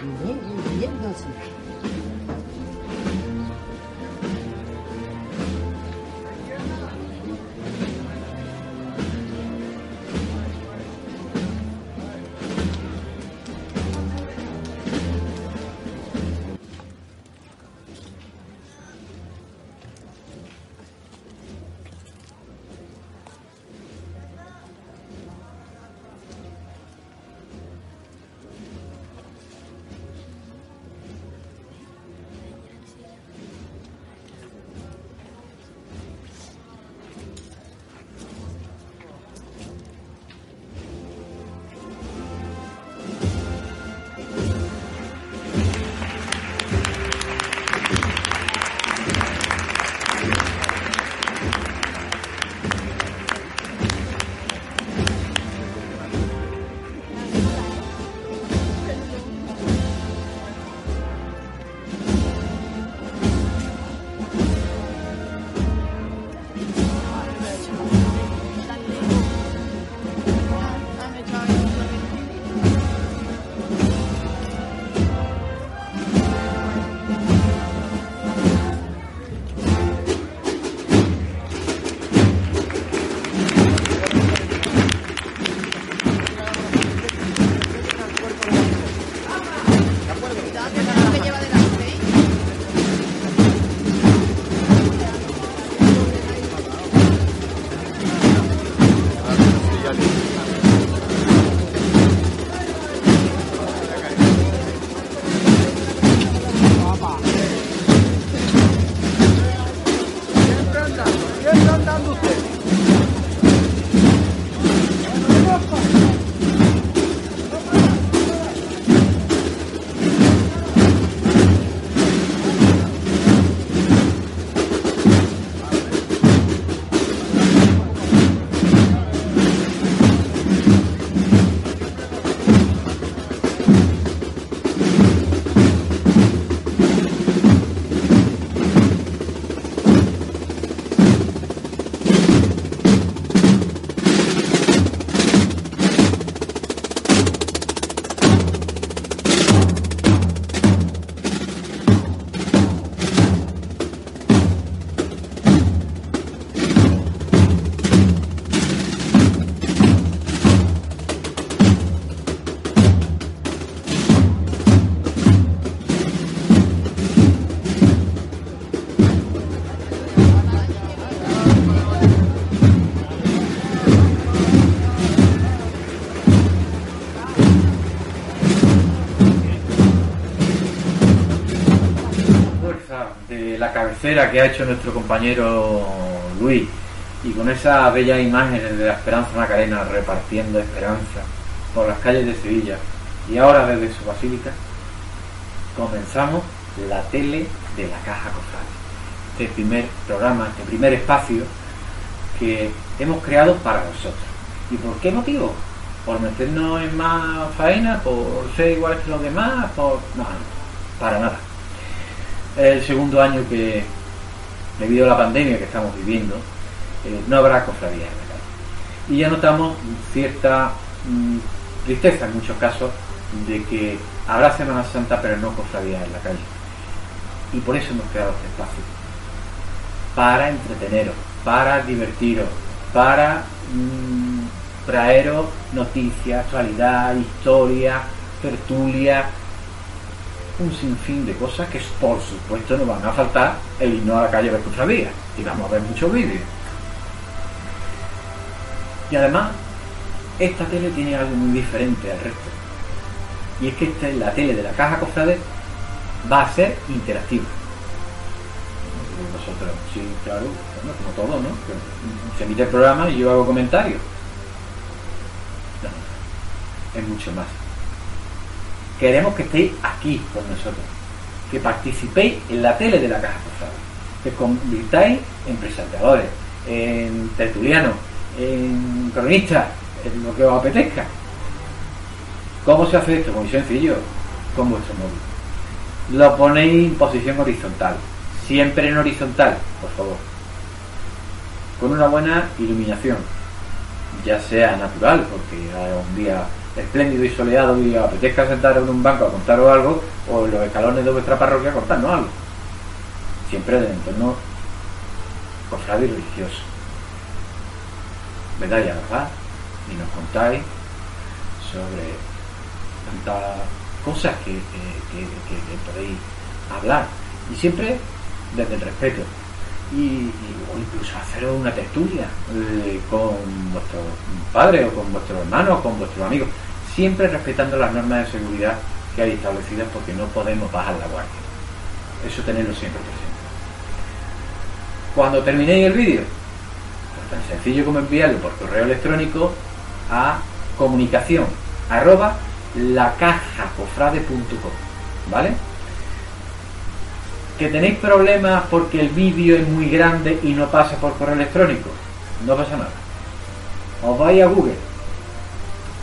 Anda, bien, bien, que ha hecho nuestro compañero Luis y con esas bellas imágenes de la Esperanza Macarena repartiendo esperanza por las calles de Sevilla y ahora desde su basílica, comenzamos la tele de la Caja Cofrade. Este primer programa, este primer espacio que hemos creado para vosotros. ¿Y por qué motivo? ¿Por meternos en más faena? ¿Por ser iguales que los demás? ¿Por... No, para nada. El segundo año que, debido a la pandemia que estamos viviendo, eh, no habrá cofradía en la calle. Y ya notamos cierta mm, tristeza en muchos casos de que habrá Semana Santa pero no cofradía en la calle. Y por eso hemos creado este espacio. Para entreteneros, para divertiros, para mm, traeros noticias, actualidad, historia, tertulia, un sinfín de cosas que por supuesto no van a faltar el himno a la calle de cofradía. Y vamos a ver muchos vídeos. Y además, esta tele tiene algo muy diferente al resto. Y es que esta, la tele de la caja cofrade va a ser interactiva. Nosotros, sí, claro, como todo, ¿no? Se emite el programa y yo hago comentarios. No, es mucho más. Queremos que estéis aquí con nosotros, que participéis en la tele de la caja cofrade, que convirtáis en presentadores, en tertulianos, en cronistas, en lo que os apetezca. ¿Cómo se hace esto? Muy sencillo, con vuestro móvil. Lo ponéis en posición horizontal, siempre en horizontal, por favor. Con una buena iluminación, ya sea natural, porque hay un día espléndido y soleado y apetezca sentaros en un banco a contaros algo, o en los escalones de vuestra parroquia a contarnos algo. Siempre del entorno cofrado y religioso. ¿Verdad? Ya, ¿verdad? Y nos contáis sobre tantas cosas que, que, podéis hablar. Y siempre desde el respeto. Y, incluso haceros una tertulia eh, con vuestro padre o con vuestros hermanos o con vuestros amigos, siempre respetando las normas de seguridad que hay establecidas porque no podemos bajar la guardia. Eso tenerlo siempre presente. Cuando terminéis el vídeo, pues tan sencillo como enviarlo por correo electrónico a comunicación arroba lacajacofrade.com ¿vale? que tenéis problemas porque el vídeo es muy grande y no pasa por correo electrónico, no pasa nada. Os vais a Google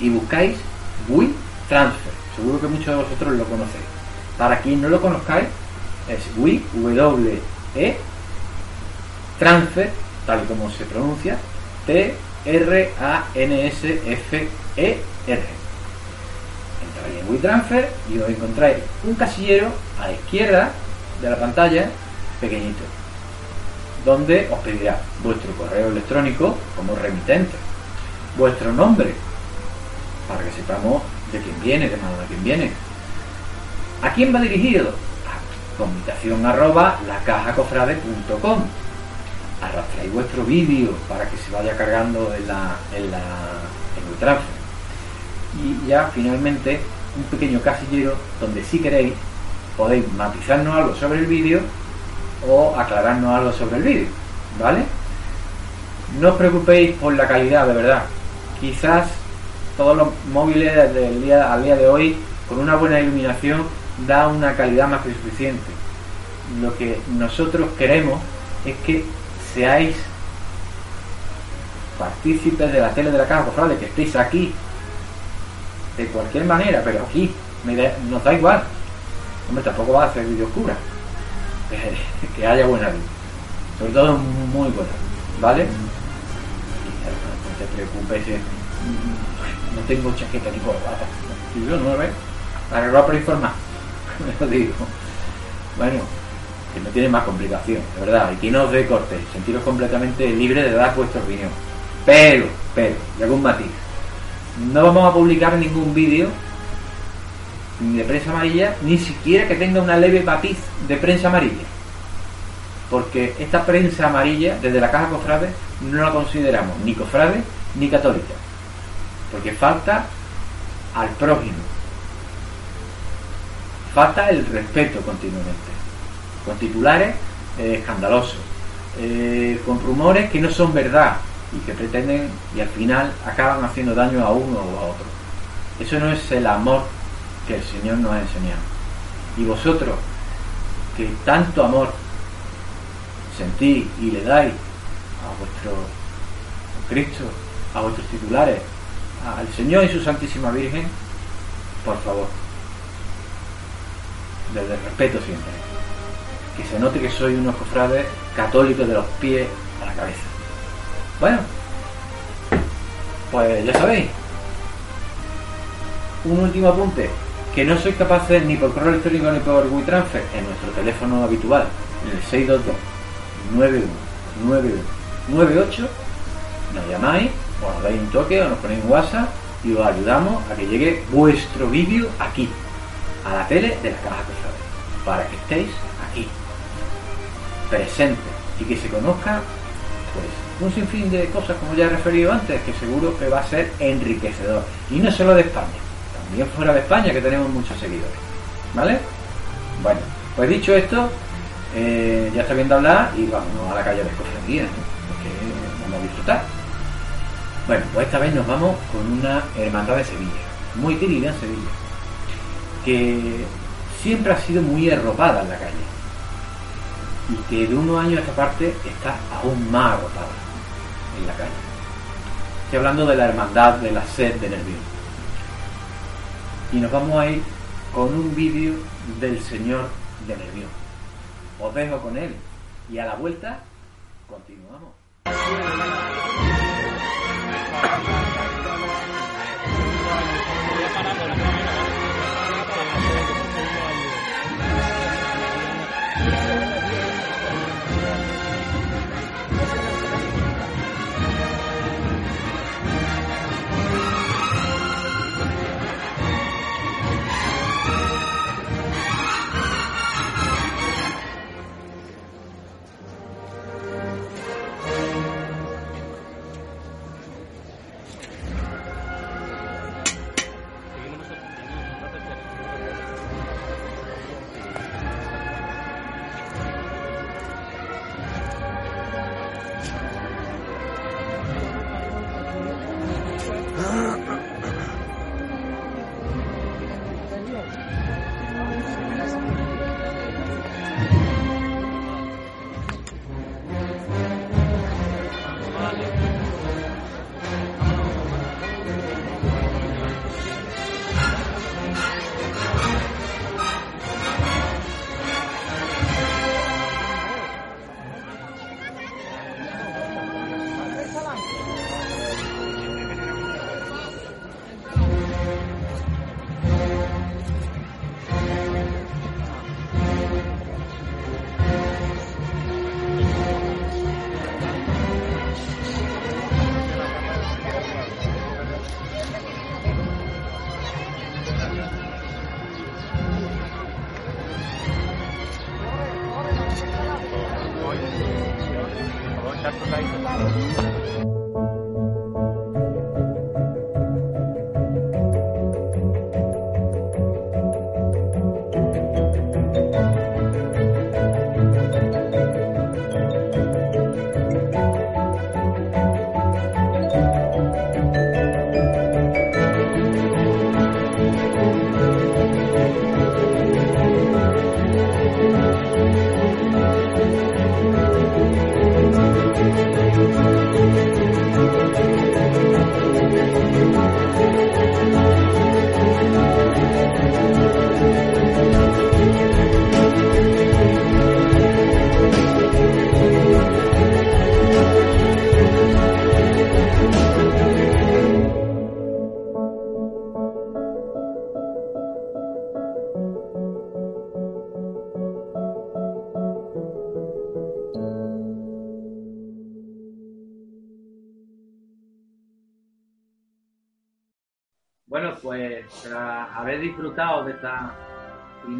y buscáis WeTransfer. Seguro que muchos de vosotros lo conocéis. Para quien no lo conozcáis, es We, W, E, Transfer, tal como se pronuncia, T, R, A, N, S, F, E, R. Entráis en WeTransfer y os encontráis un casillero a la izquierda de la pantalla, pequeñito, donde os pedirá vuestro correo electrónico como remitente, vuestro nombre, para que sepamos de quién viene, de mano de quién viene. ¿A quién va dirigido? A comunicación arroba lacajacofrade.com. Arrastráis vuestro vídeo para que se vaya cargando en la, en el transfer. Y ya finalmente un pequeño casillero donde si queréis podéis matizarnos algo sobre el vídeo o aclararnos algo sobre el vídeo, ¿vale? No os preocupéis por la calidad, de verdad. Quizás todos los móviles del día al día de hoy con una buena iluminación da una calidad más que suficiente. Lo que nosotros queremos es que seáis partícipes de la tele de la Caja Cofrade, que estéis aquí de cualquier manera, pero aquí me da, nos da igual. Hombre, tampoco va a hacer vídeo oscura. Que, que haya buena luz. Sobre todo muy buena. ¿Vale? No te preocupes. Eh, No tengo chaqueta ni corbata. Yo no ves. Arreglar por informar. Me lo digo. Bueno, que no tiene más complicación, de verdad. Y que no os dé corte. Sentiros completamente libre de dar vuestra opinión. Pero, pero, y algún matiz. No vamos a publicar ningún vídeo de prensa amarilla, ni siquiera que tenga una leve matiz de prensa amarilla. Porque esta prensa amarilla, desde la caja cofrade, no la consideramos ni cofrade ni católica. Porque falta al prójimo. Falta el respeto continuamente. Con titulares eh, escandalosos, eh, con rumores que no son verdad y que pretenden y al final acaban haciendo daño a uno o a otro. Eso no es el amor que el Señor nos ha enseñado. Y vosotros, que tanto amor sentís y le dais a vuestro Cristo, a vuestros titulares, al Señor y su Santísima Virgen, por favor, desde el respeto siempre, que se note que soy unos cofrades católicos de los pies a la cabeza. Bueno, pues ya sabéis, un último apunte, que no sois capaces ni por correo electrónico ni por WeTransfer en nuestro teléfono habitual, en el 622 91 91 98, nos llamáis, o nos dais un toque o nos ponéis un WhatsApp y os ayudamos a que llegue vuestro vídeo aquí, a la tele de la caja cofrade, para que estéis aquí, presentes y que se conozca pues un sinfín de cosas como ya he referido antes, que seguro que va a ser enriquecedor. Y no solo de España, también fuera de España que tenemos muchos seguidores. ¿Vale? Bueno, pues dicho esto, eh, ya está viendo hablar y vamos a la calle de cofradía, Bueno, pues esta vez nos vamos con una hermandad de Sevilla, muy querida en Sevilla, que siempre ha sido muy arropada en la calle y que de unos años a esta parte está aún más arropada en la calle. Estoy hablando de la hermandad de la sed de Nervión. Y nos vamos a ir con un vídeo del señor de Nervión. Os dejo con él y a la vuelta continuamos. あ!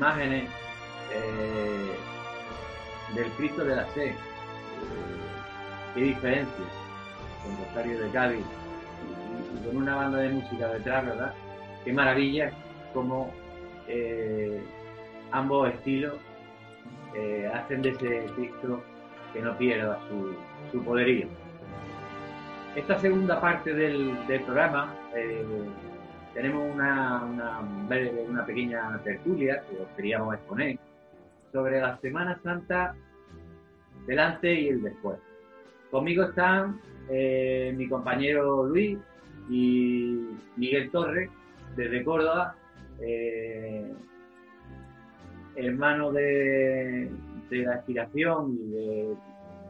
Imágenes eh, del Cristo de la Sed, eh, qué diferencia con Rosario de Cádiz y, con una banda de música detrás, ¿verdad? Qué maravilla como eh, ambos estilos eh, hacen de ese Cristo que no pierda su, su poderío. Esta segunda parte del, programa tenemos una, una, pequeña tertulia que os queríamos exponer sobre la Semana Santa delante y el después. Conmigo están eh, mi compañero Luis y Miguel Torres desde Córdoba, eh, hermano de, de la aspiración y de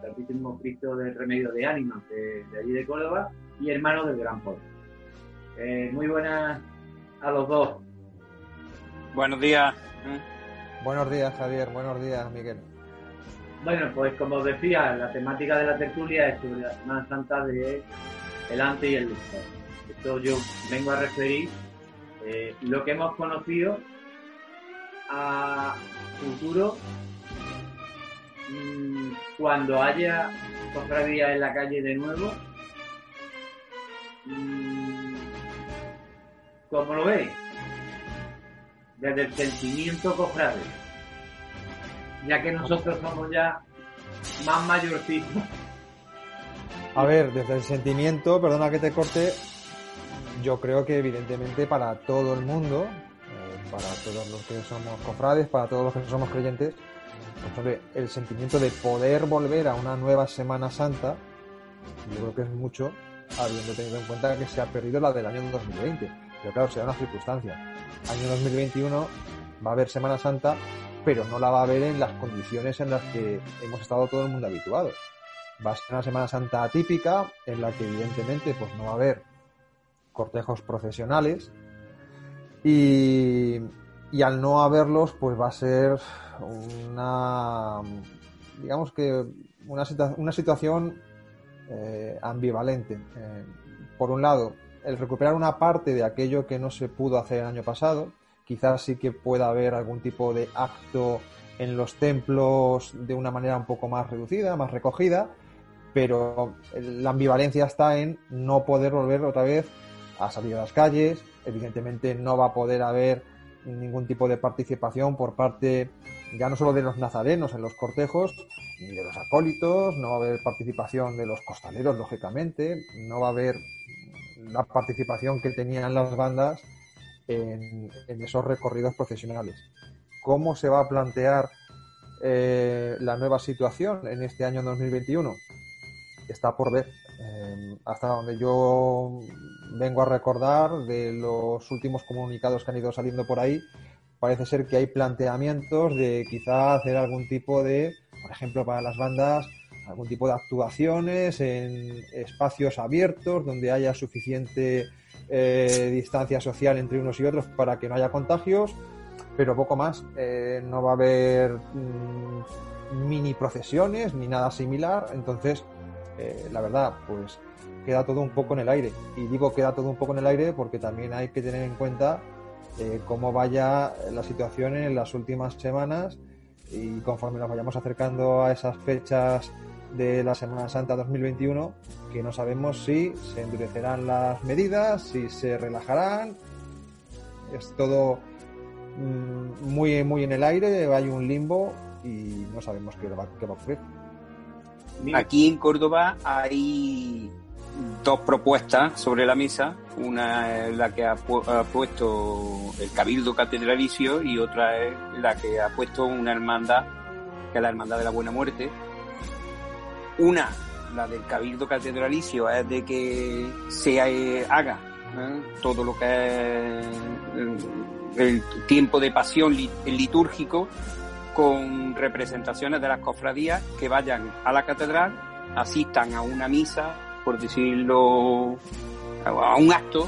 Santísimo Cristo del Remedio de Ánimas de, allí de Córdoba y hermano del Gran Pueblo. Eh, muy buenas a los dos. Buenos días. Buenos días, Javier. Buenos días, Miguel. Bueno, pues como os decía, la temática de la tertulia es sobre la Semana Santa de el antes y el después. Esto yo vengo a referir eh, lo que hemos conocido a futuro Mm, cuando haya cofradía en la calle de nuevo, mm, como lo veis, desde el sentimiento cofrade, ya que nosotros somos ya más mayorcitos. A ver, desde el sentimiento, perdona que te corte, yo creo que evidentemente para todo el mundo, eh, para todos los que somos cofrades, para todos los que somos creyentes, el sentimiento de poder volver a una nueva Semana Santa, yo creo que es mucho, habiendo tenido en cuenta que se ha perdido la del año 2020. Pero claro, será una circunstancia. Año 2021 va a haber Semana Santa, pero no la va a haber en las condiciones en las que hemos estado todo el mundo habituado. Va a ser una Semana Santa atípica, en la que evidentemente pues no va a haber cortejos procesionales y, al no haberlos pues va a ser una, digamos que una, una situación eh, ambivalente. Eh, por un lado, el recuperar una parte de aquello que no se pudo hacer el año pasado, quizás sí que pueda haber algún tipo de acto en los templos de una manera un poco más reducida, más recogida, pero la ambivalencia está en no poder volver otra vez a salir a las calles, evidentemente no va a poder haber ningún tipo de participación por parte ya no solo de los nazarenos en los cortejos, ni de los acólitos, no va a haber participación de los costaleros, lógicamente, no va a haber la participación que tenían las bandas en, esos recorridos profesionales. ¿Cómo se va a plantear eh, la nueva situación en este año 2021? Está por ver. Eh, hasta donde yo vengo a recordar de los últimos comunicados que han ido saliendo por ahí, parece ser que hay planteamientos de quizá hacer algún tipo de, por ejemplo, para las bandas, algún tipo de actuaciones en espacios abiertos donde haya suficiente eh, distancia social entre unos y otros para que no haya contagios, pero poco más. Eh, no va a haber mm, mini procesiones ni nada similar, entonces, eh, la verdad, pues queda todo un poco en el aire. Y digo queda todo un poco en el aire porque también hay que tener en cuenta eh, cómo vaya la situación en las últimas semanas y conforme nos vayamos acercando a esas fechas de la Semana Santa 2021, que no sabemos si se endurecerán las medidas, si se relajarán. Es todo mm, muy, muy en el aire, hay un limbo y no sabemos qué va, qué va a ocurrir. Aquí en Córdoba hay dos propuestas sobre la mesa. Una es la que ha, puesto el Cabildo Catedralicio y otra es la que ha puesto una hermandad, que es la Hermandad de la Buena Muerte. Una, la del Cabildo Catedralicio, es de que se haga ¿eh? todo lo que es el tiempo de pasión litúrgico con representaciones de las cofradías que vayan a la catedral, asistan a una misa por decirlo, a un acto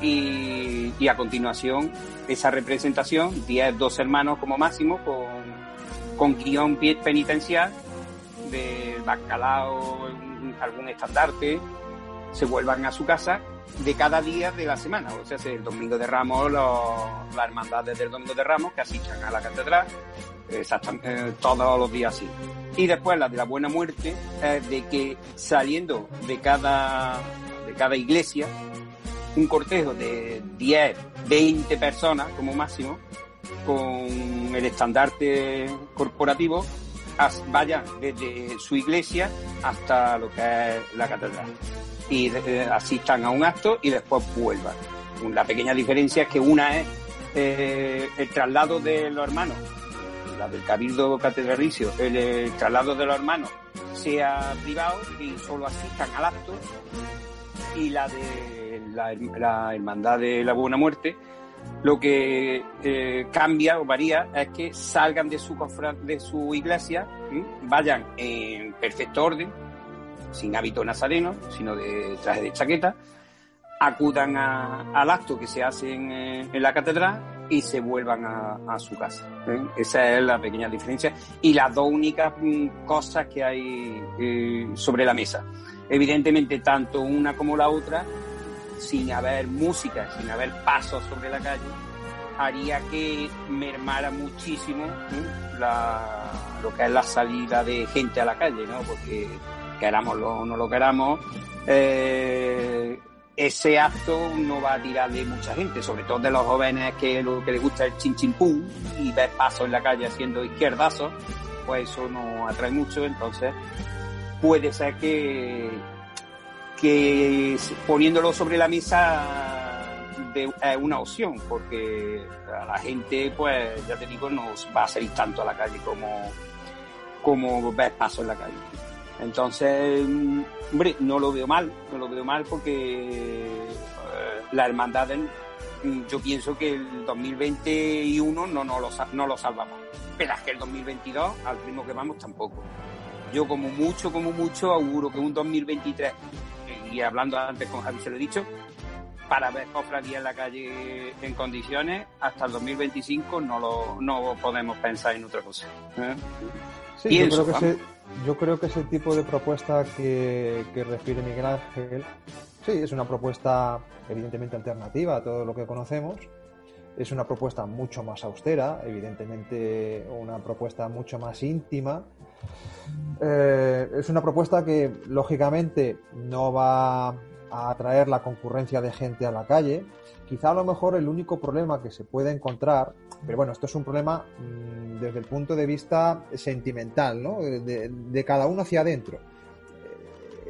y, y, a continuación esa representación, 10, dos hermanos como máximo, con, con guion penitencial de bacalao, algún estandarte, se vuelvan a su casa de cada día de la semana, o sea, el domingo de Ramos, las hermandades del domingo de Ramos que asistan a la catedral, exactamente eh, todos los días así. Y después la de la buena muerte, es de que saliendo de cada, de cada iglesia, un cortejo de 10, 20 personas como máximo, con el estandarte corporativo vayan desde su iglesia hasta lo que es la catedral y eh, asistan a un acto y después vuelvan. La pequeña diferencia es que una es eh, el traslado de los hermanos, la del Cabildo Catedralicio, el, traslado de los hermanos sea privado y solo asistan al acto y la de la, Hermandad de la Buena Muerte lo que eh, cambia o varía es que salgan de su, de su iglesia, vayan en perfecto orden, sin hábito nazareno, sino de traje de chaqueta, acudan al acto que se hace en, la catedral y se vuelvan a, su casa. ¿eh? Esa es la pequeña diferencia y las dos únicas mm, cosas que hay eh, sobre la mesa. Evidentemente, tanto una como la otra, sin haber música, sin haber pasos sobre la calle, haría que mermara muchísimo ¿eh? lo que es la salida de gente a la calle, ¿no? Porque querámoslo o no lo queramos, eh, ese acto no va a tirarle mucha gente, sobre todo de los jóvenes que lo que les gusta el chin chin pum y ver pasos en la calle haciendo izquierdazos, pues eso no atrae mucho, entonces puede ser que, que poniéndolo sobre la mesa es una opción, porque a la gente, pues ya te digo, no va a salir tanto a la calle como, como ver pasos en la calle. Entonces, hombre, no lo veo mal, no lo veo mal porque eh, la hermandad, mm, yo pienso que el 2021 no, no, lo, no lo salvamos. Pero es que el 2022, al ritmo que vamos, tampoco. Yo como mucho, como mucho, auguro que un 2023, y hablando antes con Javi se lo he dicho, para ver cofradía en la calle en condiciones, hasta el 2025 no lo no podemos pensar en otra cosa. ¿eh? Sí, yo creo que yo creo que ese tipo de propuesta que, refiere Miguel Ángel, sí, es una propuesta evidentemente alternativa a todo lo que conocemos. Es una propuesta mucho más austera, evidentemente una propuesta mucho más íntima. Eh, es una propuesta que lógicamente no va a atraer la concurrencia de gente a la calle. Quizá a lo mejor el único problema que se puede encontrar pero bueno, esto es un problema mm, desde el punto de vista sentimental, ¿no? De, cada uno hacia adentro.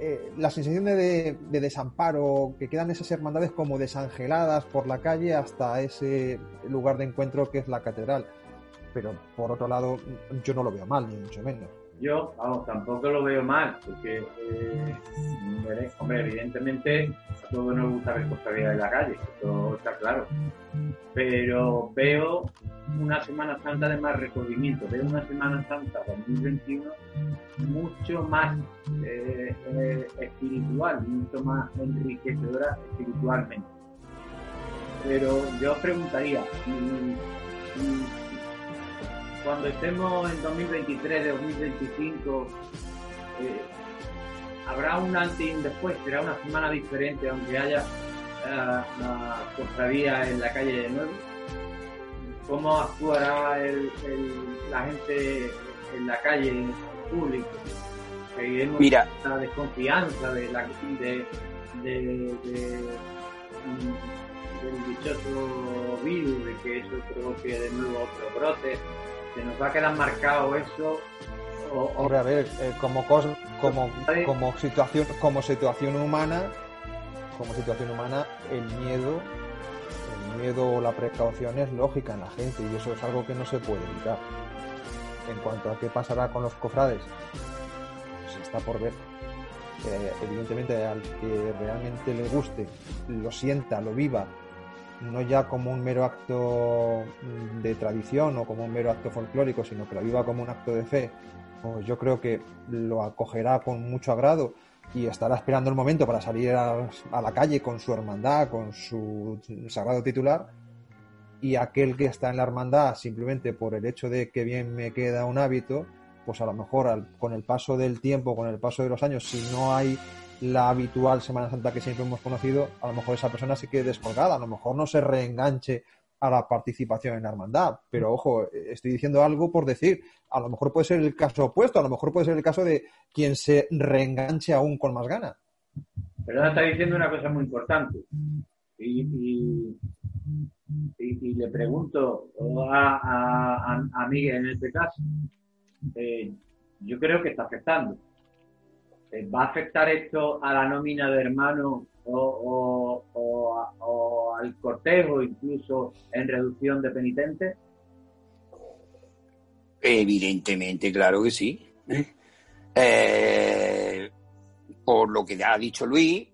Eh, la sensación de, desamparo, que quedan esas hermandades como desangeladas por la calle hasta ese lugar de encuentro que es la catedral. Pero por otro lado, yo no lo veo mal, ni mucho menos. Yo, vamos, tampoco lo veo mal, porque, eh, hombre, evidentemente a todos nos gusta ver cofradía de la calle, eso está claro. Pero veo una Semana Santa de más recogimiento, veo una Semana Santa 2021 mucho más eh, eh, espiritual, mucho más enriquecedora espiritualmente. Pero yo preguntaría, cuando estemos en 2023, 2025, eh, habrá un antes y un después, será una semana diferente, aunque haya uh, cofradía en la calle de nuevo. ¿Cómo actuará la gente en la calle, en el público? Seguiremos Mira. la desconfianza de la de, de, del dichoso virus, de que eso provoque de nuevo otro brote se nos va a quedar marcado eso. O, a ver, eh, como, como, como, situación, como situación humana, como situación humana, el miedo, el miedo o la precaución es lógica en la gente y eso es algo que no se puede evitar. En cuanto a qué pasará con los cofrades, pues está por ver. Eh, evidentemente al que realmente le guste, lo sienta, lo viva no ya como un mero acto mm, de tradición o como un mero acto folclórico, sino que lo viva como un acto de fe, pues yo creo que lo acogerá con mucho agrado y estará esperando el momento para salir a, la calle con su hermandad, con su sagrado titular. Y aquel que está en la hermandad simplemente por el hecho de que bien me queda un hábito, pues a lo mejor con el paso del tiempo, con el paso de los años, si no hay la habitual Semana Santa que siempre hemos conocido, a lo mejor esa persona se quede descolgada, a lo mejor no se reenganche a la participación en la hermandad. Pero ojo, estoy diciendo algo por decir, a lo mejor puede ser el caso opuesto, a lo mejor puede ser el caso de quien se reenganche aún con más ganas. Pero está diciendo una cosa muy importante, y, y, le pregunto a, a, Miguel en este caso, eh, yo creo que está afectando. Eh, ¿Va a afectar esto a la nómina de hermanos o, al cortejo, incluso en reducción de penitentes? Evidentemente, claro que sí. Eh, por lo que ya ha dicho Luis,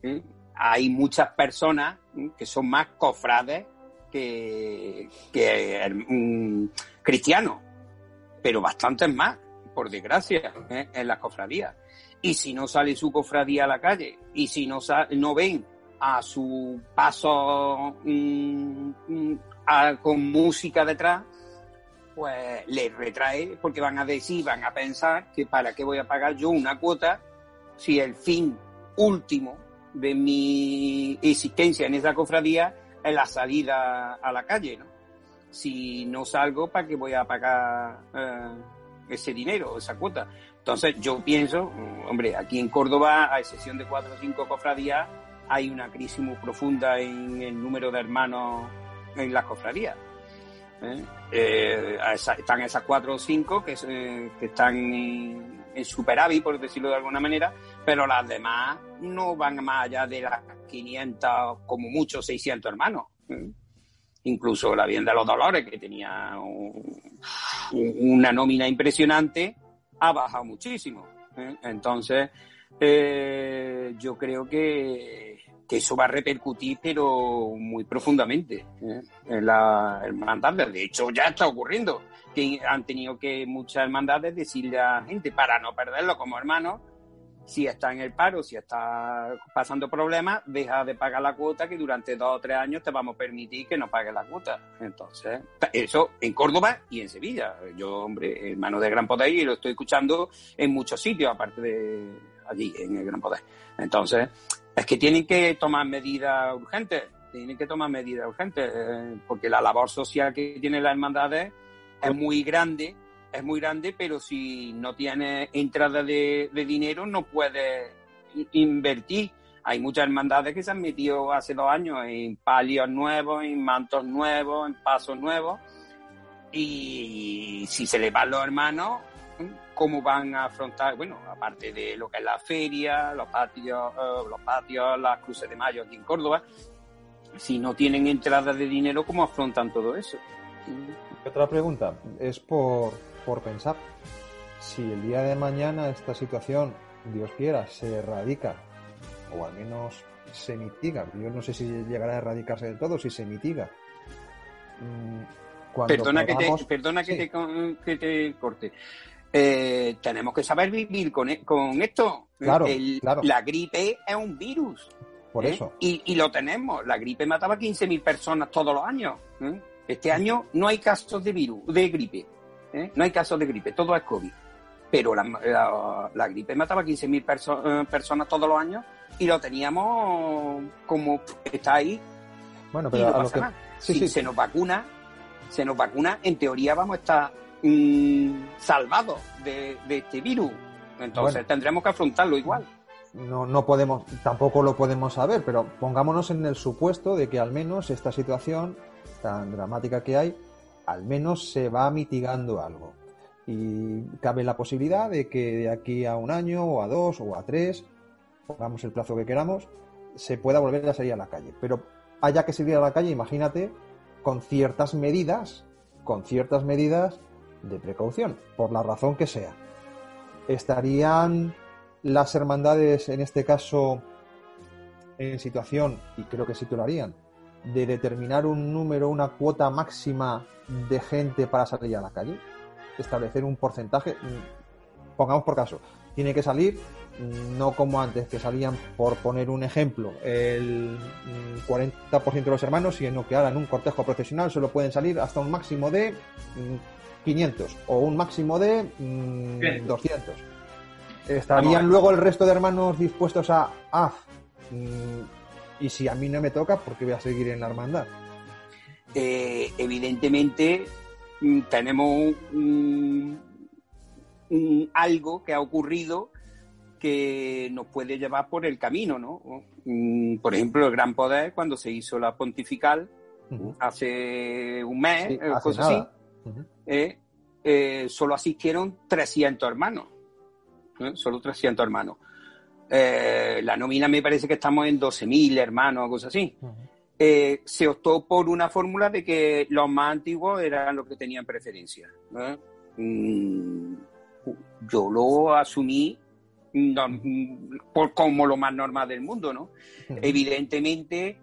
hay muchas personas que son más cofrades que, mm, cristianos, pero bastantes más, por desgracia, ¿eh? en las cofradías. Y si no sale su cofradía a la calle, y si no, no ven a su paso mm, mm, con música detrás, pues les retrae porque van a decir, van a pensar que para qué voy a pagar yo una cuota si el fin último de mi existencia en esa cofradía es la salida a la calle, ¿no? Si no salgo, ¿para qué voy a pagar eh, ese dinero, esa cuota? Entonces yo pienso, mm, hombre, aquí en Córdoba, a excepción de cuatro o cinco cofradías, hay una crisis muy profunda en el número de hermanos en las cofradías. ¿eh? Eh, están esas cuatro o cinco que, que están en, superávit, por decirlo de alguna manera, pero las demás no van más allá de las 500, como mucho 600 hermanos. Incluso la Bien de los Dolores, que tenía una nómina impresionante, ha bajado muchísimo. ¿eh? Entonces, eh, yo creo que, eso va a repercutir, pero muy profundamente ¿eh? en la hermandad. De hecho, ya está ocurriendo que han tenido que muchas hermandades decirle a la gente, para no perderlo como hermanos, si está en el paro, si está pasando problemas, deja de pagar la cuota que durante dos o tres años te vamos a permitir que no pague la cuota. Entonces, eso en Córdoba y en Sevilla. Yo, hombre, hermano de Gran Poder y lo estoy escuchando en muchos sitios, aparte de allí, en el Gran Poder. Entonces, es que tienen que tomar medidas urgentes, tienen que tomar medidas urgentes, eh, porque la labor social que tienen las hermandades es muy grande es muy grande, pero si no tienes entrada de, dinero no puedes invertir. Hay muchas hermandades que se han metido hace dos años en palios nuevos, en mantos nuevos, en pasos nuevos. Y si se les van los hermanos, ¿cómo van a afrontar? Bueno, aparte de lo que es la feria, los patios, eh, los patios, las cruces de mayo aquí en Córdoba, si no tienen entrada de dinero, ¿cómo afrontan todo eso? Otra pregunta es por por pensar. Si el día de mañana esta situación, Dios quiera, se erradica, o al menos se mitiga, yo no sé si llegará a erradicarse del todo, si se mitiga. Mm, perdona que te, perdona que, te, corte. Eh, tenemos que saber vivir con, e, con esto. Claro, La gripe es un virus. Por ¿eh? eso. Y, y, lo tenemos. La gripe mataba 15.000 personas todos los años. ¿eh? Este año no hay casos de virus, de gripe. ¿Eh? No hay casos de gripe, todo es COVID. Pero la, gripe mataba 15.000 eh, personas todos los años y lo teníamos como está ahí. Bueno, pero a lo que... si se nos vacuna, se nos vacuna, en teoría vamos a estar mm, salvados de, este virus. Entonces tendremos que afrontarlo igual. No, no podemos, tampoco lo podemos saber, pero pongámonos en el supuesto de que al menos esta situación tan dramática que hay al menos se va mitigando algo. Y cabe la posibilidad de que de aquí a un año o a dos o a tres, pongamos el plazo que queramos, se pueda volver a salir a la calle. Pero haya que salir a la calle, imagínate, con ciertas medidas, con ciertas medidas de precaución, por la razón que sea. ¿Estarían las hermandades, en este caso, en situación, y creo que sí lo harían, de determinar un número, una cuota máxima de gente para salir a la calle, establecer un porcentaje, mm, pongamos por caso, tiene que salir mm, no como antes, que salían, por poner un ejemplo, el 40% mm, de los hermanos, sino que ahora en un cortejo profesional solo pueden salir hasta un máximo de 500 o un máximo de 200. ¿Estarían luego el resto de hermanos dispuestos a, ah, y si a mí no me toca, ¿por qué voy a seguir en la hermandad? Eh, evidentemente mm, tenemos algo que ha ocurrido que nos puede llevar por el camino, ¿no? Mm, por ejemplo, el Gran Poder, cuando se hizo la pontifical, hace un mes, Sí, eh, hace cosas nada. así, eh, eh, solo asistieron 300 hermanos. Solo 300 hermanos. Eh, la nómina me parece que estamos en 12.000 hermanos cosas así. Eh, se optó por una fórmula de que los más antiguos eran los que tenían preferencia. Mm, yo lo asumí no- mm, por, como lo más normal del mundo, ¿no? Evidentemente,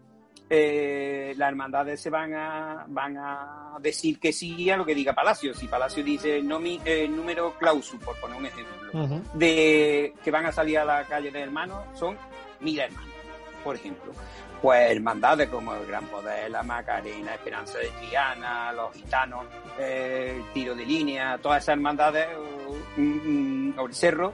eh, las hermandades se van a, van a decir que sí a lo que diga Palacio. Si Palacio dice no mi, eh, número clausu, por poner un ejemplo, de que van a salir a la calle de hermanos, son mil hermanos, por ejemplo. Pues hermandades como el Gran Poder, la Macarena, Esperanza de Triana, los gitanos, eh, el Tiro de Línea, todas esas hermandades, o, mm, mm, o el Cerro,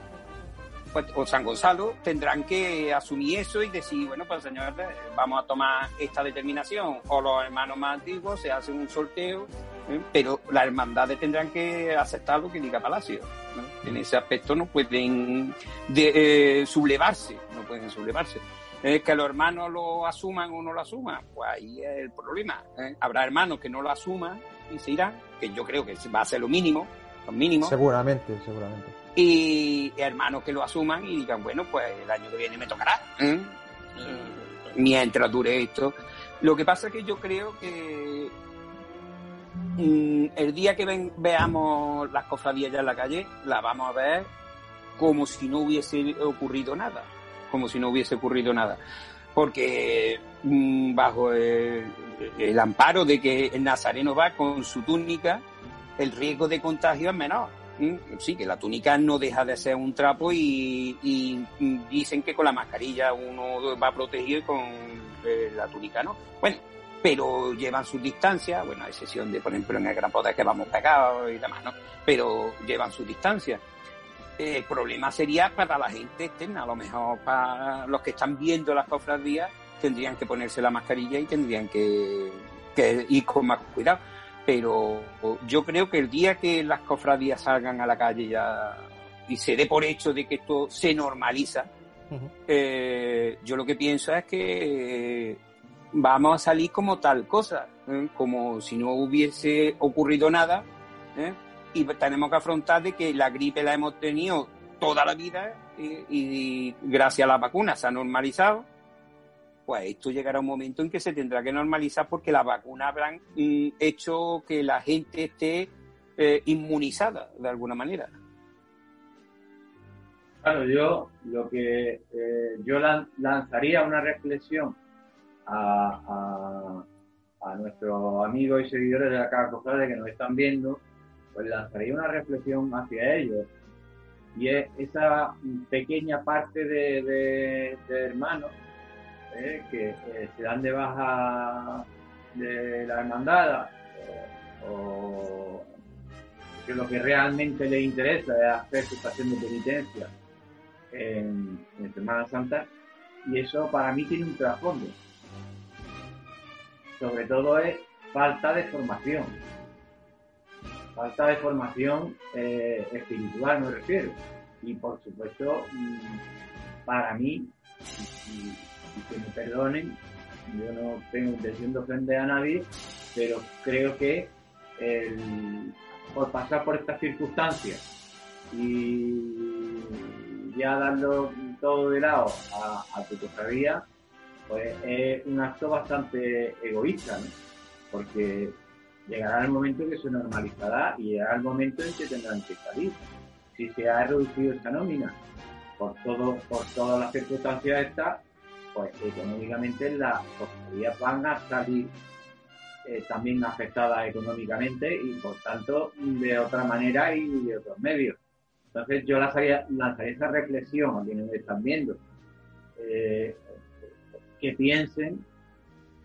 o San Gonzalo, tendrán que asumir eso y decir, bueno, pues señores, vamos a tomar esta determinación. O los hermanos más antiguos se hacen un sorteo, ¿eh? pero las hermandades tendrán que aceptar lo que diga Palacio. ¿no? En ese aspecto no pueden de- eh, sublevarse, no pueden sublevarse. Eh, que los hermanos lo asuman o no lo asuman, pues ahí es el problema. ¿eh? Habrá hermanos que no lo asuman y se irán, que yo creo que va a ser lo mínimo, lo mínimo Seguramente, seguramente. y hermanos que lo asuman y digan, bueno, pues el año que viene me tocará, ¿eh? Eh, mientras dure esto. Lo que pasa es que yo creo que mm, el día que ven- veamos las cofradías ya en la calle, la vamos a ver como si no hubiese ocurrido nada, como si no hubiese ocurrido nada. Porque mm, bajo el, el amparo de que el nazareno va con su túnica, el riesgo de contagio es menor. Mm, Sí, que la túnica no deja de ser un trapo y, dicen que con la mascarilla uno va protegido y con eh, la túnica no. Bueno, pero llevan sus distancias, bueno, a excepción de, por ejemplo, en el Gran Poder que vamos pegados y demás, ¿no? Pero llevan sus distancias. El problema sería para la gente externa, a lo mejor para los que están viendo las cofradías tendrían que ponerse la mascarilla y tendrían que, que ir con más cuidado. Pero yo creo que el día que las cofradías salgan a la calle ya y se dé por hecho de que esto se normaliza, eh, yo lo que pienso es que eh, vamos a salir como tal cosa, ¿eh? como si no hubiese ocurrido nada, ¿eh? y tenemos que afrontar de que la gripe la hemos tenido toda la vida ¿eh? y gracias a la vacuna se ha normalizado, pues esto llegará un momento en que se tendrá que normalizar porque las vacunas habrán mm, hecho que la gente esté eh, inmunizada de alguna manera. Claro, yo lo que eh, yo lan- lanzaría una reflexión a, a, a nuestros amigos y seguidores de la Caja Cofrade que nos están viendo, pues lanzaría una reflexión hacia ellos. Y es esa pequeña parte de, de- de hermanos eh, que eh, se dan de baja de la hermandad o que lo que realmente les interesa es hacer su estación de penitencia en, en Semana Santa y eso para mí tiene un trasfondo. Sobre todo es falta de formación. Falta de formación eh, espiritual me refiero. Y por supuesto, mm, para mí, y, que me perdonen, yo no tengo intención de ofender a nadie, pero creo que el- por pasar por estas circunstancias y ya dando todo de lado a, a tu cofradía, pues es un acto bastante egoísta, ¿no? Porque llegará el momento que se normalizará y llegará el momento en que tendrán que salir. Si se ha reducido esta nómina por todo, por todas las circunstancias estas, pues económicamente las cofradías van a salir eh, también afectadas económicamente y por tanto de otra manera y de otros medios. Entonces yo lanzaría, lanzaría esa reflexión a quienes me están viendo, eh, que piensen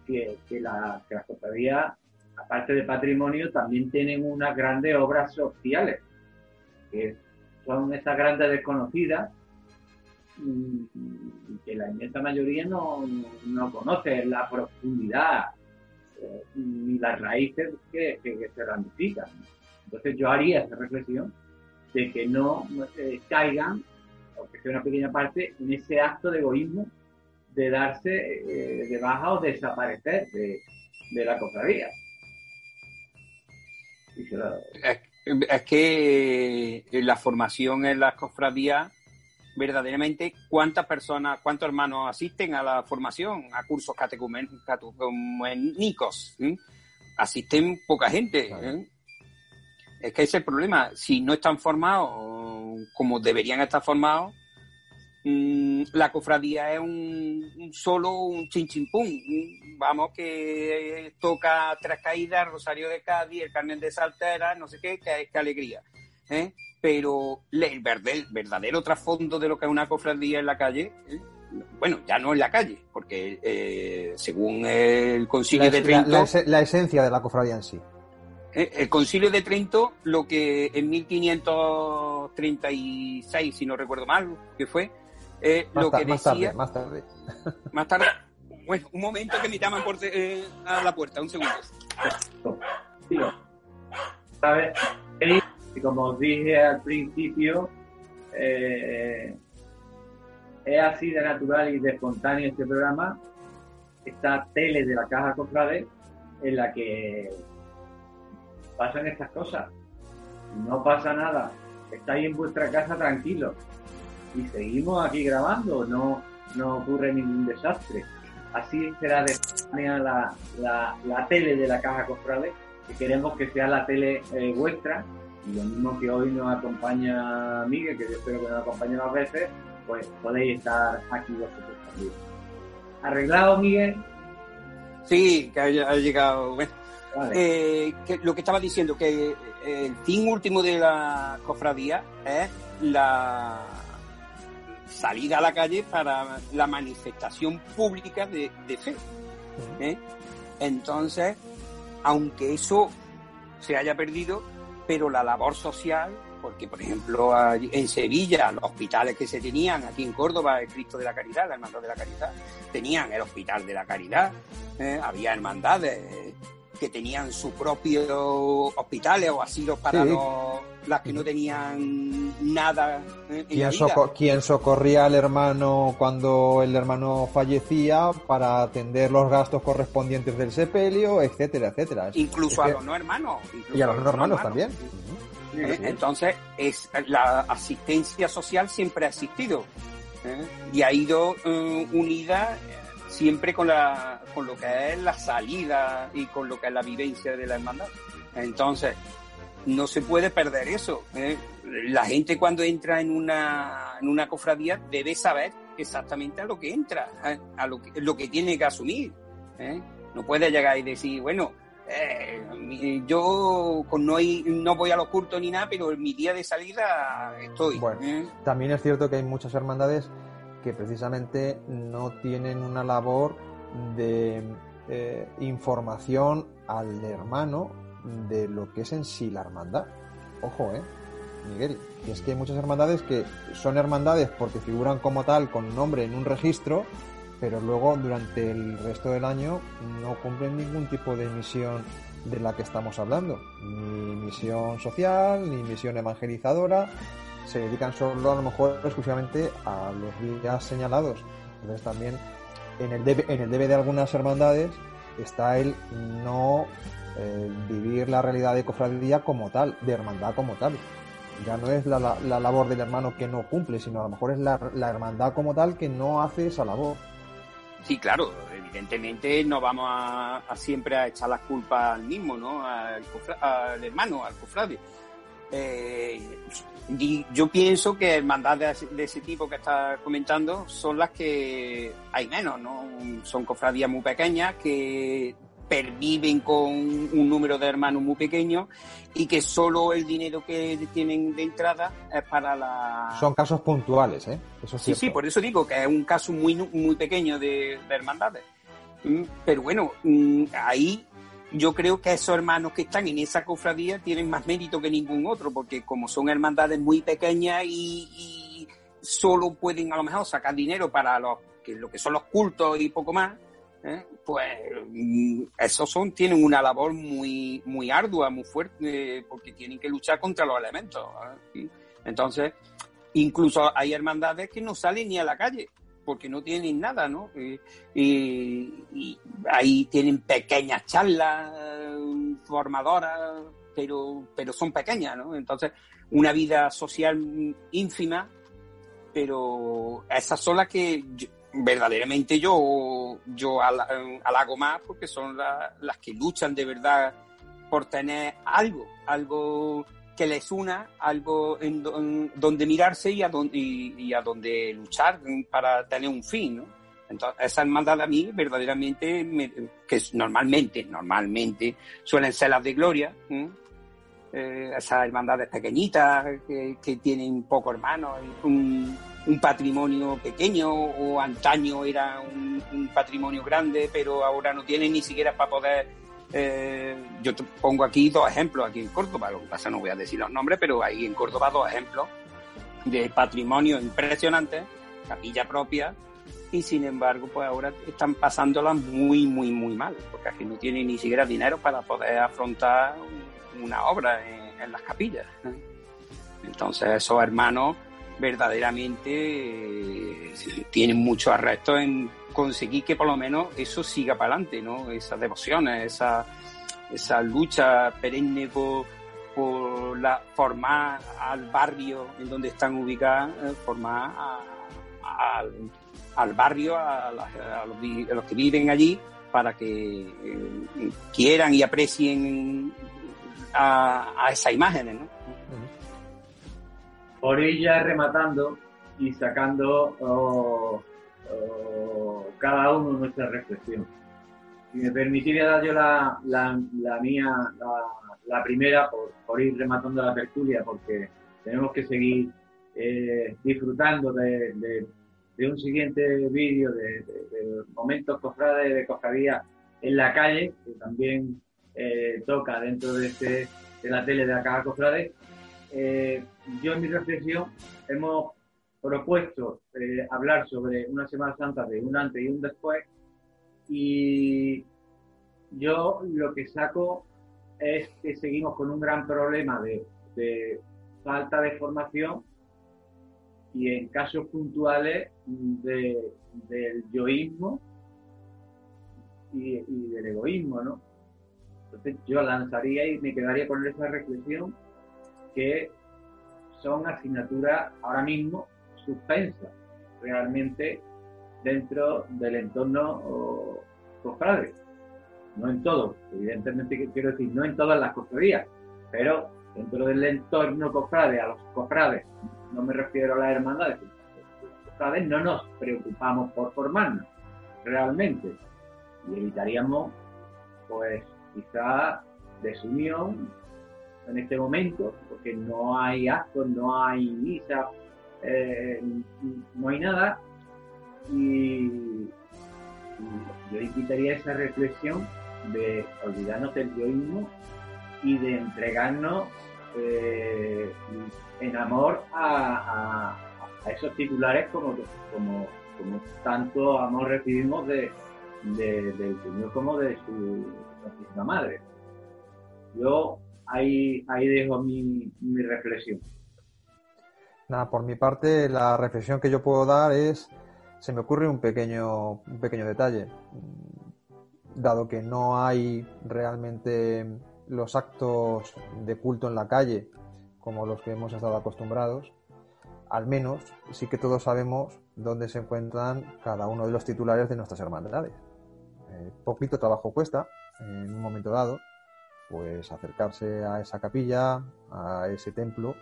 que, que, la, que las cofradías, aparte de patrimonio, también tienen unas grandes obras sociales, que son estas grandes desconocidas mm, que la inmensa mayoría no, no conoce la profundidad eh, ni las raíces que, que- se ramifican. Entonces yo haría esa reflexión de que no eh, caigan aunque sea una pequeña parte, en ese acto de egoísmo de darse eh, de baja o desaparecer de, la cofradía. Es, que la formación en las cofradías, verdaderamente, ¿cuántas personas, cuántos hermanos asisten a la formación, a cursos catecuménicos? Asisten poca gente. ¿eh? Es que ese es el problema. Si no están formados como deberían estar formados, mm, la cofradía es un, solo un chin chin pum. Vamos, que toca tres caídas, Rosario de Cádiz, el Carmen de Saltera, no sé qué, qué, alegría. ¿eh? Pero el verdadero, trasfondo de lo que es una cofradía en la calle, ¿eh? bueno, ya no en la calle, porque según el Concilio de Trento... la esencia de la cofradía en sí. Eh, el Concilio de Trento, lo que en 1536, si no recuerdo mal, que fue, eh, lo que decía... Más tarde, más tarde. Bueno, un momento que me llaman por, eh, a la puerta, un segundo. ¿Sabes? Y como os dije al principio, es así de natural y de espontáneo este programa, esta tele de la Caja Cofrade, en la que pasan estas cosas. No pasa nada. Estáis en vuestra casa tranquilos. Y seguimos aquí grabando. No, no ocurre ningún desastre. Así será de la, la tele de la caja Cofrade, que queremos que sea la tele eh, vuestra. Y lo mismo que hoy nos acompaña Miguel, que yo espero que nos acompañe más veces, pues podéis estar aquí vosotros también. ¿Arreglado, Miguel? Sí, que ha, llegado. Eh, lo que estaba diciendo, que eh, el fin último de la cofradía es la salida a la calle para la manifestación pública de, fe. ¿eh? Entonces, aunque eso se haya perdido, pero la labor social, porque por ejemplo en Sevilla, los hospitales que se tenían, aquí en Córdoba, el Cristo de la Caridad, la Hermandad de la Caridad, tenían el Hospital de la Caridad, había hermandades que tenían sus propios hospitales o asilos para las que no tenían nada. En ¿Quién, socorría al hermano cuando el hermano fallecía para atender los gastos correspondientes del sepelio, etcétera, etcétera? Incluso a los no hermanos. Y a los no hermanos, también. ¿Eh? Entonces, es la asistencia social siempre ha existido ¿eh? y ha ido eh, unida siempre con, la, con lo que es la salida y con lo que es la vivencia de la hermandad. Entonces, no se puede perder eso. ¿eh? La gente cuando entra en una, en una cofradía debe saber exactamente a lo que entra, ¿eh? a lo que, lo que tiene que asumir. ¿eh? No puede llegar y decir, bueno, yo no, no voy a los cultos ni nada, pero en mi día de salida estoy. Bueno, también es cierto que hay muchas hermandades que precisamente no tienen una labor de eh, información al hermano de lo que es en sí la hermandad. Ojo, ¿eh? Miguel, es que hay muchas hermandades que son hermandades porque figuran como tal con nombre en un registro, pero luego durante el resto del año no cumplen ningún tipo de misión de la que estamos hablando, ni misión social, ni misión evangelizadora, se dedican solo a lo mejor exclusivamente a los días señalados. Entonces también en el debe, en el debe de algunas hermandades está el no eh, vivir la realidad de cofradía como tal, de hermandad como tal. Ya no es la, la, labor del hermano que no cumple, sino a lo mejor es la, la hermandad como tal que no hace esa labor. Sí, claro, evidentemente no vamos a, siempre a echar las culpas al mismo, ¿no? Al, al hermano, al cofrade. Eh, y yo pienso que hermandades de, ese tipo que estás comentando son las que hay menos, ¿no? Son cofradías muy pequeñas que perviven con un número de hermanos muy pequeño y que solo el dinero que tienen de entrada es para la... Son casos puntuales, ¿eh? Eso sí, sí, por eso digo que es un caso muy, muy pequeño de, de hermandades. Mm, pero bueno, mm, ahí yo creo que esos hermanos que están en esa cofradía tienen más mérito que ningún otro, porque como son hermandades muy pequeñas y, solo pueden a lo mejor sacar dinero para los, que, lo que son los cultos y poco más, ¿eh? pues mm, esos son, tienen una labor muy, muy ardua, muy fuerte, porque tienen que luchar contra los elementos. ¿eh? Entonces, incluso hay hermandades que no salen ni a la calle porque no tienen nada, ¿no? y ahí tienen pequeñas charlas formadoras, pero, pero son pequeñas, ¿no? Entonces, una vida social ínfima, pero esas son las que verdaderamente yo, yo halago más porque son las que luchan de verdad por tener algo, algo que les una, algo en, donde mirarse y a donde, luchar para tener un fin. Entonces, esa hermandad a mí verdaderamente, que normalmente, normalmente suelen ser las de gloria, eh, esas hermandades pequeñitas que, que tienen poco hermano, un, un, patrimonio pequeño o antaño era un, un, patrimonio grande, pero ahora no tienen ni siquiera para poder eh, yo te pongo aquí dos ejemplos, aquí en Córdoba, lo que pasa no voy a decir los nombres, pero ahí en Córdoba dos ejemplos de patrimonio impresionante, capilla propia, y sin embargo, pues ahora están pasándolas muy, muy, muy mal, porque aquí no tienen ni siquiera dinero para poder afrontar una obra en, las capillas. Entonces, esos hermanos verdaderamente eh, tienen mucho arresto en conseguir que por lo menos eso siga para adelante, ¿no? Esas devociones, esa, esa lucha perenne por, por formar al barrio en donde están ubicadas, eh, formar al, barrio, a, los, que viven allí, para que eh, quieran y aprecien a, esas imágenes, ¿no? Por ella rematando y sacando oh, cada uno nuestra reflexión. Si me permitiría dar yo la, la, mía, la, primera, por, ir rematando la tertulia, porque tenemos que seguir eh, disfrutando de, de, un siguiente vídeo de, momentos cofrades de cofradía en la calle, que también eh, toca dentro de, este, de la tele de la Caja Cofrade. Eh, yo en mi reflexión hemos propuesto eh, hablar sobre una Semana Santa de un antes y un después y yo lo que saco es que seguimos con un gran problema de, falta de formación y en casos puntuales de, del yoísmo y, y, del egoísmo, ¿no? Entonces yo lanzaría y me quedaría con esa reflexión que son asignaturas ahora mismo suspensa realmente dentro del entorno cofrade. No en todo, evidentemente quiero decir, no en todas las cofradías, pero dentro del entorno cofrade, a los cofrades, no me refiero a las hermandades, cofrades no nos preocupamos por formarnos realmente y evitaríamos, pues, quizá desunión en este momento, porque no hay actos, no hay misa, eh, no hay nada y, yo invitaría esa reflexión de olvidarnos del yoísmo y de entregarnos eh, en amor a, esos titulares como, como, tanto amor recibimos de, del Señor como de su Madre. Yo ahí, ahí dejo mi, mi reflexión. Nada, por mi parte, la reflexión que yo puedo dar es, se me ocurre un pequeño, un pequeño detalle. Dado que no hay realmente los actos de culto en la calle como los que hemos estado acostumbrados, al menos sí que todos sabemos dónde se encuentran cada uno de los titulares de nuestras hermandades. Eh, poquito trabajo cuesta, en un momento dado, pues acercarse a esa capilla, a ese templo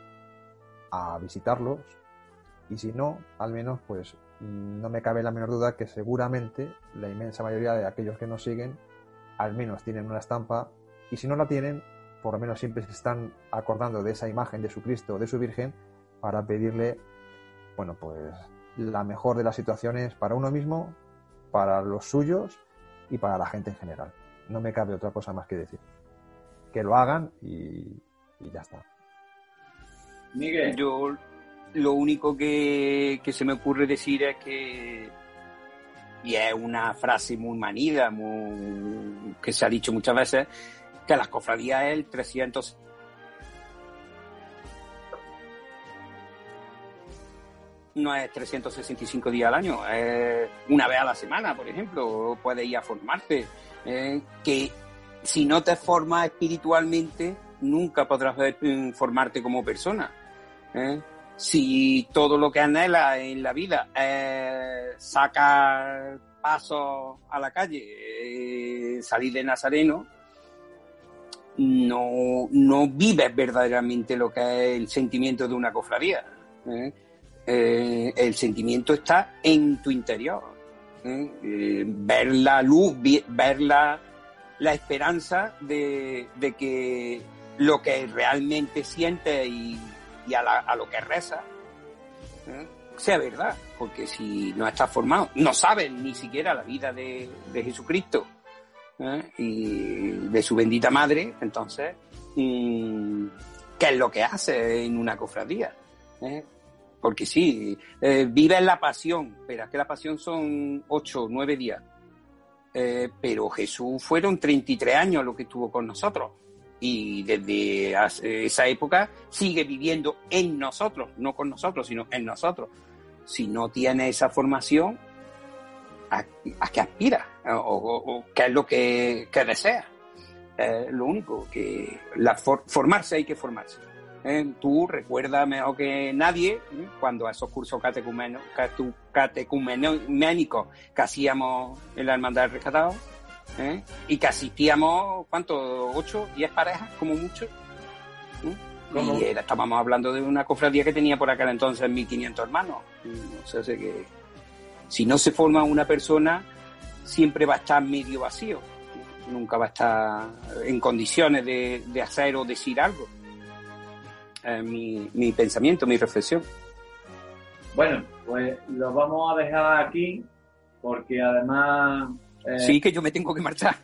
a visitarlos y si no, al menos pues no me cabe la menor duda que seguramente la inmensa mayoría de aquellos que nos siguen al menos tienen una estampa y si no la tienen, por lo menos siempre se están acordando de esa imagen de su Cristo o de su Virgen para pedirle, bueno, pues la mejor de las situaciones para uno mismo, para los suyos y para la gente en general. No me cabe otra cosa más que decir. Que lo hagan y ya está. Miguel. Yo lo único que, se me ocurre decir es que, y es una frase muy manida, muy, que se ha dicho muchas veces, que las cofradías es el 300 no es 365 días al año, es una vez a la semana, por ejemplo, puedes ir a formarte. ¿eh? que si no te formas espiritualmente, nunca podrás mm, formarte como persona. ¿Eh? Si todo lo que anhela en la vida es sacar pasos a la calle, eh, salir de Nazareno, no, no vives verdaderamente lo que es el sentimiento de una cofradía. Eh, el sentimiento está en tu interior. ¿eh? Eh, ver la luz, ver la, esperanza de, que lo que realmente sientes y, a, lo que reza sea verdad. Porque si no estás formado, no sabes ni siquiera la vida de, Jesucristo y de su bendita madre, entonces, mm, ¿qué es lo que hace en una cofradía? Porque sí, eh, vive en la pasión, pero es que la pasión son ocho, nueve días. Eh, pero Jesús fueron 33 años lo que estuvo con nosotros. Y desde esa época sigue viviendo en nosotros, no con nosotros, sino en nosotros. Si no tiene esa formación, ¿a, qué aspira? O, qué es lo que, desea? lo único, que la formarse hay que formarse. ¿eh? tú recuerdas mejor que nadie ¿eh? cuando a esos cursos catecuménicos que hacíamos en la Hermandad del Rescatado ¿eh? y que asistíamos, ¿cuánto? ¿Ocho? ¿Diez parejas? Como mucho. Y estábamos hablando de una cofradía que tenía por aquel entonces 1500 hermanos. O sea, sé que si no se forma una persona, siempre va a estar medio vacío. Nunca va a estar en condiciones de, de hacer o decir algo. Eh, mi, pensamiento, mi reflexión. Bueno, pues lo vamos a dejar aquí porque además... Eh, sí, que yo me tengo que marchar.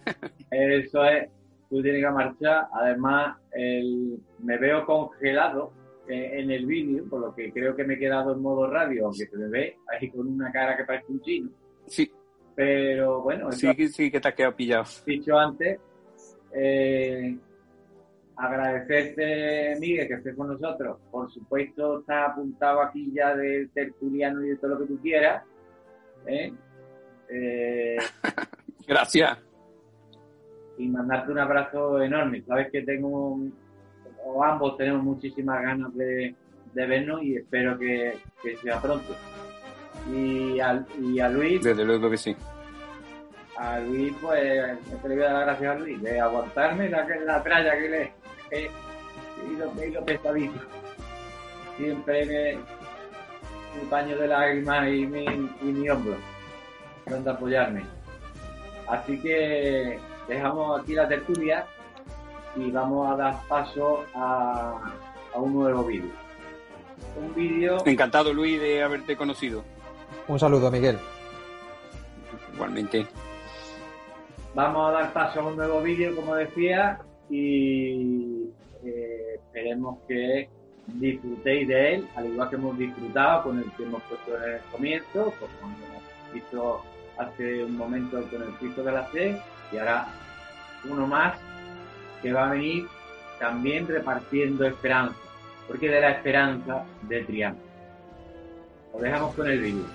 eso es, tú tienes que marchar. Además, el, me veo congelado en el vídeo, por lo que creo que me he quedado en modo radio, aunque se me ve ahí con una cara que parece un chino. Sí. Pero bueno... Sí, sí, que te has quedado pillado. Dicho antes, eh, agradecerte, Miguel, que estés con nosotros. Por supuesto, está apuntado aquí ya del tertuliano y de todo lo que tú quieras. ¿eh? Eh, Gracias. Y mandarte un abrazo enorme. Sabes que tengo, o ambos tenemos muchísimas ganas de, vernos y espero que, sea pronto. Y a, y a Luis. Desde luego que sí a Luis, pues, le voy a dar gracias a Luis de aguantarme la, la tralla que le, he ido pesadito. Siempre me, mi paño de lágrimas y mi, y mi hombro, donde apoyarme. Así que dejamos aquí la tertulia y vamos a dar paso a, a un nuevo vídeo. Un vídeo. Encantado, Luis, de haberte conocido. Un saludo, Miguel. Igualmente. Vamos a dar paso a un nuevo vídeo, como decía, y eh, esperemos que disfrutéis de él, al igual que hemos disfrutado con el que hemos puesto en el comienzo, pues como hemos visto hace un momento con el Cristo de la C, y ahora uno más que va a venir también repartiendo esperanza, porque de la esperanza de triunfo. Lo dejamos con el vídeo.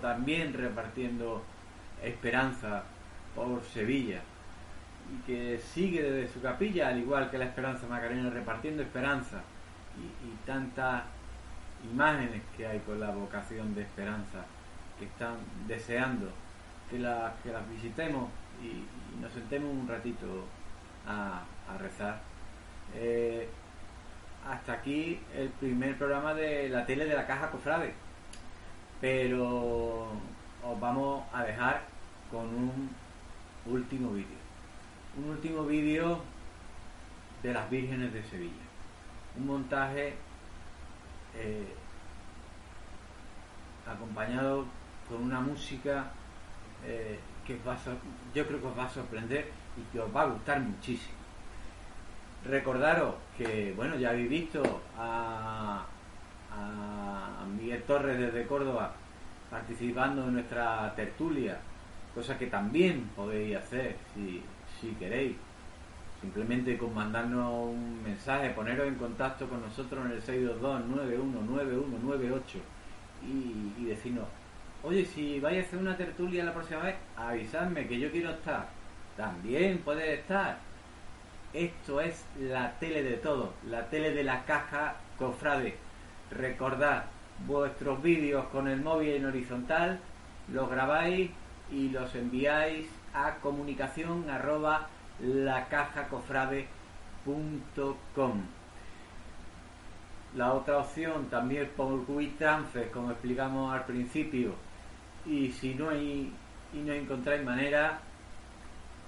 También repartiendo esperanza por Sevilla y que sigue desde su capilla, al igual que la Esperanza Macarena, repartiendo esperanza y, tantas imágenes que hay con la vocación de esperanza que están deseando que, la, que las visitemos y, nos sentemos un ratito a, rezar. Eh, hasta aquí el primer programa de la tele de la Caja Cofrade pero os vamos a dejar con un último vídeo. Un último vídeo de las vírgenes de Sevilla. Un montaje eh, acompañado con una música eh, que va a yo creo que os va a sorprender y que os va a gustar muchísimo. Recordaros que, bueno, ya habéis visto a, a Miguel Torres desde Córdoba participando en nuestra tertulia, cosa que también podéis hacer si, si queréis. Simplemente con mandarnos un mensaje, poneros en contacto con nosotros en el 622-919198 y, y decirnos, oye, si vais a hacer una tertulia la próxima vez, avisadme que yo quiero estar. También puedes estar. Esto es la tele de todo, la tele de la caja cofrade. Recordad, vuestros vídeos con el móvil en horizontal los grabáis y los enviáis a comunicación arroba lacajacofrade.com. La otra opción también por WeTransfer, como explicamos al principio. Y si no hay y no encontráis manera,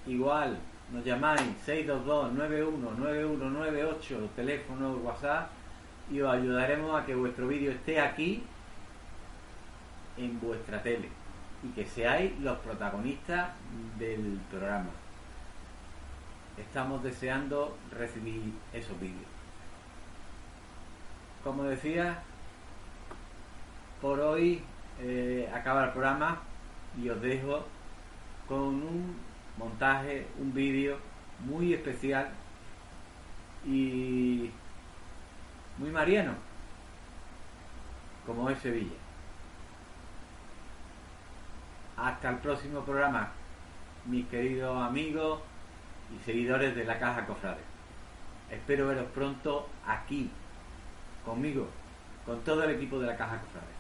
igual nos llamáis 622-919198, teléfono WhatsApp, y os ayudaremos a que vuestro vídeo esté aquí en vuestra tele y que seáis los protagonistas del programa. Estamos deseando recibir esos vídeos. Como decía, por hoy eh, acaba el programa y os dejo con un montaje, un vídeo muy especial y muy mariano, como es Sevilla. Hasta el próximo programa, mis queridos amigos y seguidores de la Caja Cofrade. Espero veros pronto aquí, conmigo, con todo el equipo de la Caja Cofrade.